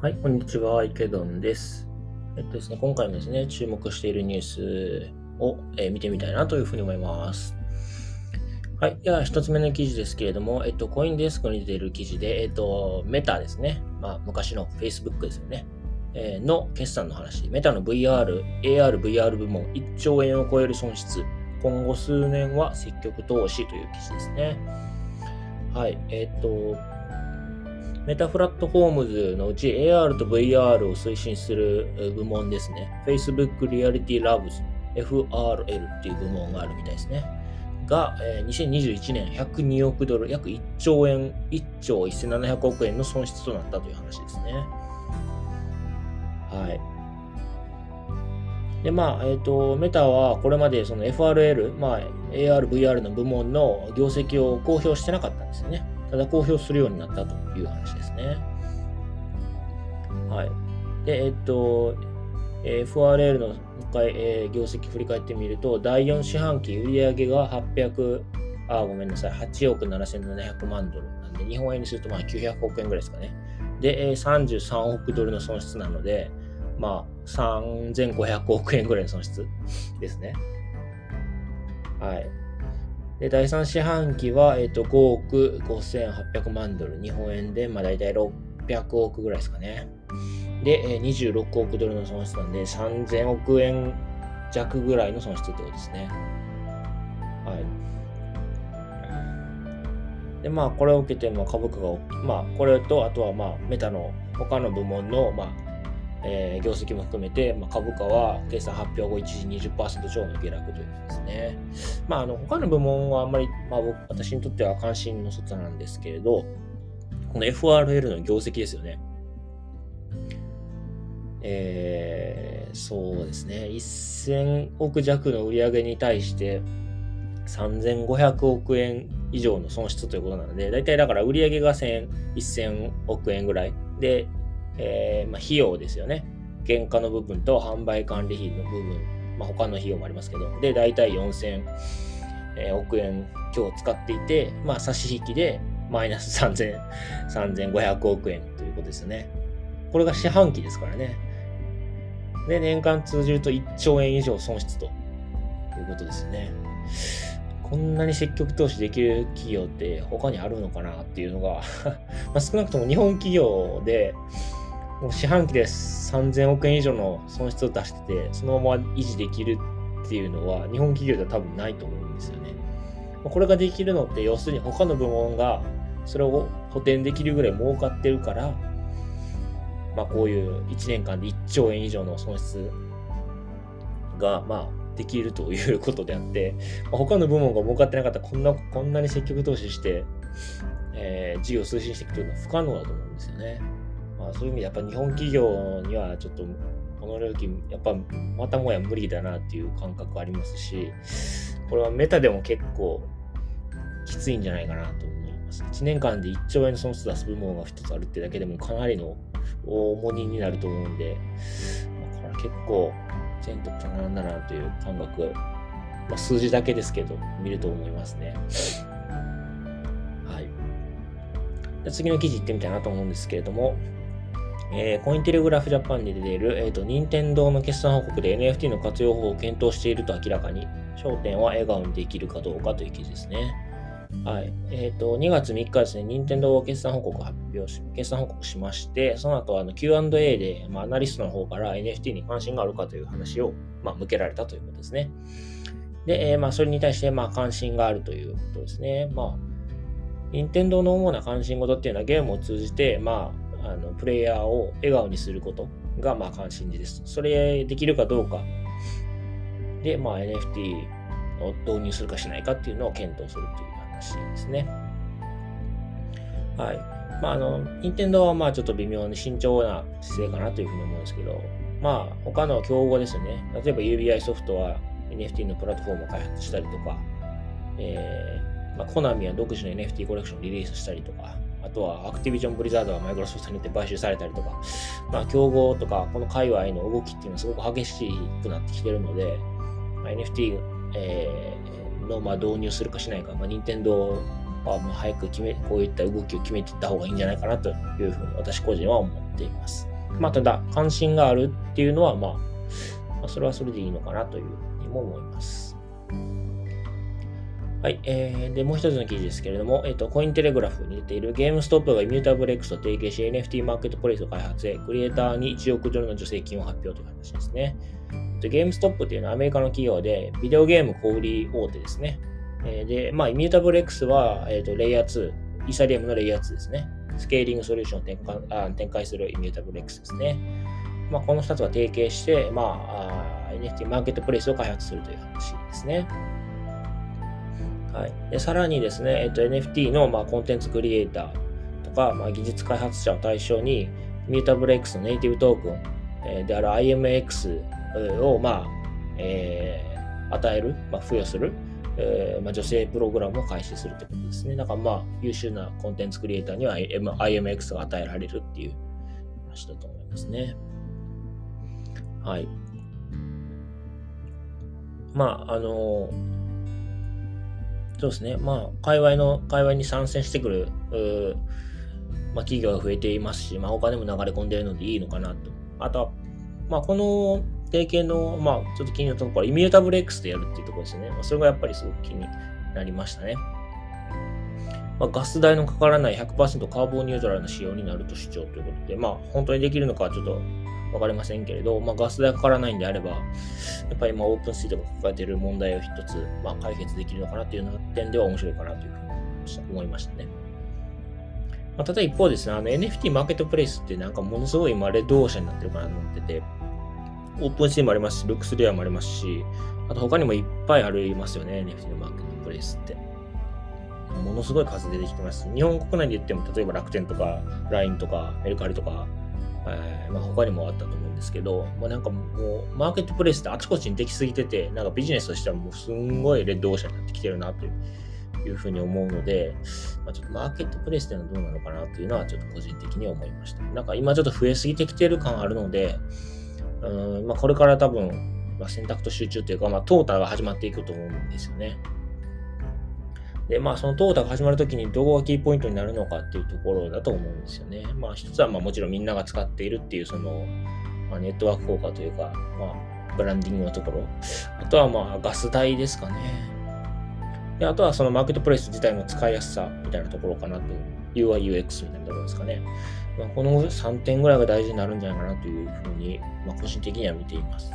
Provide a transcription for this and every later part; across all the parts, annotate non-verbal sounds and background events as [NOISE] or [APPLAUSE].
はい、こんにちは、池ドンです。えっとですね、今回もですね、注目しているニュースを、えー、見てみたいなというふうに思います。はい。では、一つ目の記事ですけれども、えっと、コインデスクに出ている記事で、えっと、メタですね。まあ、昔の Facebook ですよね。えー、の決算の話。メタの VR、AR、VR 部門1兆円を超える損失。今後数年は積極投資という記事ですね。はい。えっと、メタプラットフォームズのうち AR と VR を推進する部門ですね。Facebook Reality Labs FRL っていう部門があるみたいですね。が、えー、2021年102億ドル、約1兆円、1兆1700億円の損失となったという話ですね。はい。で、まあ、えっ、ー、と、メタはこれまでその FRL、まあ、AR、VR の部門の業績を公表してなかったんですよね。ただ公表するようになったという話ですね。はい。で、えっと、FRL の一回、えー、業績振り返ってみると、第4四半期売上が800、あ、ごめんなさい、8億7700万ドルなんで、日本円にするとまあ900億円ぐらいですかね。で、33億ドルの損失なので、まあ、3500億円ぐらいの損失ですね。はい。で、第3四半期は、えっ、と、5億5800万ドル、日本円で、まあ、大体600億ぐらいですかね。で、えー、26億ドルの損失なんで、3000億円弱ぐらいの損失ってことですね。はい。で、まあ、これを受けて、まあ、株価が、まあ、これと、あとは、まあ、メタの他の部門の、まあ、えー、業績も含めて、まあ、株価は決算発表後一時20%超の下落というですね。まあ、あの他の部門はあんまり、まあ、僕私にとっては関心の外なんですけれど、この FRL の業績ですよね。えー、そうですね。1000億弱の売上に対して3500億円以上の損失ということなので、だいたいだから売り上げが1000億円ぐらいで、えー、まあ、費用ですよね。原価の部分と販売管理費の部分、まあ、他の費用もありますけど、で、だいたい4000億円今日使っていて、まあ、差し引きでマイナス3000、3500億円ということですよね。これが四半期ですからね。で、年間通じると1兆円以上損失ということですね。こんなに積極投資できる企業って他にあるのかなっていうのが [LAUGHS] ま少なくとも日本企業で、もう四半期で3000億円以上の損失を出してて、そのまま維持できるっていうのは、日本企業では多分ないと思うんですよね。これができるのって、要するに他の部門がそれを補填できるぐらい儲かってるから、まあこういう1年間で1兆円以上の損失が、まあできるということであって、まあ、他の部門が儲かってなかったらこんな、こんなに積極投資して、えー、事業を推進していくというのは不可能だと思うんですよね。あ、そういう意味でやっぱ日本企業にはちょっとこの料金やっぱまたもや無理だなっていう感覚ありますしこれはメタでも結構きついんじゃないかなと思います。1年間で1兆円損失出す部門が1つあるってだけでもかなりの重荷になると思うんで、まあ、これ結構全となんだなという感覚、まあ、数字だけですけど見ると思いますね。はい。次の記事いってみたいなと思うんですけれども、えー、コインテレグラフジャパンに出ている、えーと、任天堂の決算報告で NFT の活用法を検討していると明らかに、焦点は笑顔にできるかどうかという記事ですね。はい。えっ、ー、と、2月3日ですね、任天堂決算報告発表し、決算報告しまして、その後、あの、Q&A で、まあ、アナリストの方から NFT に関心があるかという話を、まあ、向けられたということですね。で、えー、まあ、それに対して、まあ、関心があるということですね。まあ、任天堂の主な関心事っていうのはゲームを通じて、まあ、あの、プレイヤーを笑顔にすることが、まあ、関心事です。それできるかどうか。で、まあ、NFT を導入するかしないかっていうのを検討するという話ですね。はい。まあ、あの、任天堂はまあちょっと微妙に慎重な姿勢かなというふうに思うんですけど、まあ、他の競合ですね。例えば UBI ソフトは NFT のプラットフォームを開発したりとか、えー、まあ、コナミは独自の NFT コレクションをリリースしたりとか、あとはアクティビジョン・ブリザードはマイクロソフトによって買収されたりとか、まあ、競合とか、この界隈の動きっていうのはすごく激しくなってきてるので、まあ、NFT、えーのまあ導入するかしないか、まあ、任天堂はもう早く決め、こういった動きを決めていった方がいいんじゃないかなというふうに私個人は思っています。まあ、ただ、関心があるっていうのは、まあ、まあ、それはそれでいいのかなというふうにも思います。はい。えー、で、もう一つの記事ですけれども、えっ、ー、と、コインテレグラフに出ているゲームストップがイミュータブル X と提携し NFT マーケットプレイスを開発へ、クリエイターに1億ドルの助成金を発表という話ですね。ゲームストップっていうのはアメリカの企業で、ビデオゲーム小売大手ですね。えー、で、まあ、イミュータブル X は、えっ、ー、と、レイヤー2、イーサリアムのレイヤー2ですね。スケーリングソリューションを展開あ展開するイミュータブル X ですね。まあ、この2つが提携して、まあ、NFT マーケットプレイスを開発するという話ですね。はい、でさらにですね、えっと、NFT の、まあ、コンテンツクリエイターとか、まあ、技術開発者を対象に、ミュータブル X のネイティブトークン、えー、である IMX を、まあえー、与える、まあ、付与する、えーまあ、女性プログラムを開始するということですね。だからまあ優秀なコンテンツクリエイターには IMX が与えられるっていう話だと思いますね。はい。まあ、あのーそうですね。まあ、界隈の、界隈に参戦してくる、まあ、企業が増えていますし、まあ、お金も流れ込んでいるのでいいのかなと。あとは、まあ、この提携の、まあ、ちょっと気になったところ、イミュータブル X でやるっていうところですね。まあ、それがやっぱりすごく気になりましたね。まあ、ガス代のかからない100%カーボンニュートラルな仕様になると主張ということで、まあ、本当にできるのかはちょっとわかりませんけれど、まあ、ガス代かからないんであれば、やっぱりまオープンスイートが抱えている問題を一つ、まあ、解決できるのかなという点では面白いかなというふうに思いましたね。まあ、ただ一方ですね、あの NFT マーケットプレイスってなんかものすごい今レッドオーシャンになってるかなと思ってて、オープンシーもありますし、ルックスレアもありますし、あと他にもいっぱいありますよね、NFT のマーケットプレイスって。ものすごい数出てきてます。日本国内で言っても、例えば楽天とか LINE とかメルカリとか、えーまあ、他にもあったと思うんですけど、まあ、なんかもう、マーケットプレイスってあちこちにできすぎてて、なんかビジネスとしてはもうすんごいレッドオーシャンになってきてるなというふうに思うので、まあ、ちょっとマーケットプレイスっていうのはどうなのかなというのはちょっと個人的に思いました。なんか今ちょっと増えすぎてきてる感あるので、うんまあ、これから多分、ま、選択と集中というか、まあ、トータルが始まっていくと思うんですよね。で、まあ、そのトータが始まるときにどこがキーポイントになるのかっていうところだと思うんですよね。まあ、一つは、まあ、もちろんみんなが使っているっていう、その、まあ、ネットワーク効果というか、まあ、ブランディングのところ。あとは、まあ、ガス代ですかね。で、あとは、そのマーケットプレイス自体の使いやすさみたいなところかなと。UI、UX みたいなところですかね。まあ、この3点ぐらいが大事になるんじゃないかなというふうに、まあ、個人的には見ています。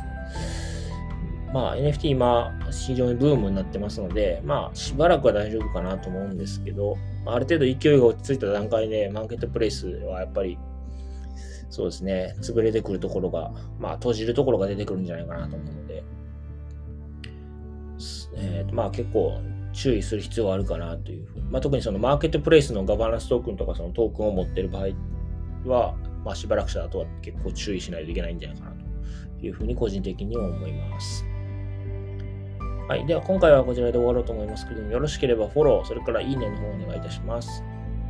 まあ、NFT 今、非常にブームになってますので、まあ、しばらくは大丈夫かなと思うんですけど、ある程度勢いが落ち着いた段階で、マーケットプレイスはやっぱり、そうですね、潰れてくるところが、まあ、閉じるところが出てくるんじゃないかなと思うので、えー、まあ、結構注意する必要はあるかなというふうに、まあ、特にそのマーケットプレイスのガバナンストークンとかそのトークンを持ってる場合は、まあ、しばらくした後は結構注意しないといけないんじゃないかなというふうに個人的には思います。はい。では、今回はこちらで終わろうと思いますけれども、よろしければフォロー、それからいいねの方をお願いいたします。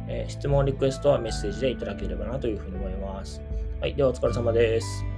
えー、質問、リクエストはメッセージでいただければなというふうに思います。はい。では、お疲れ様です。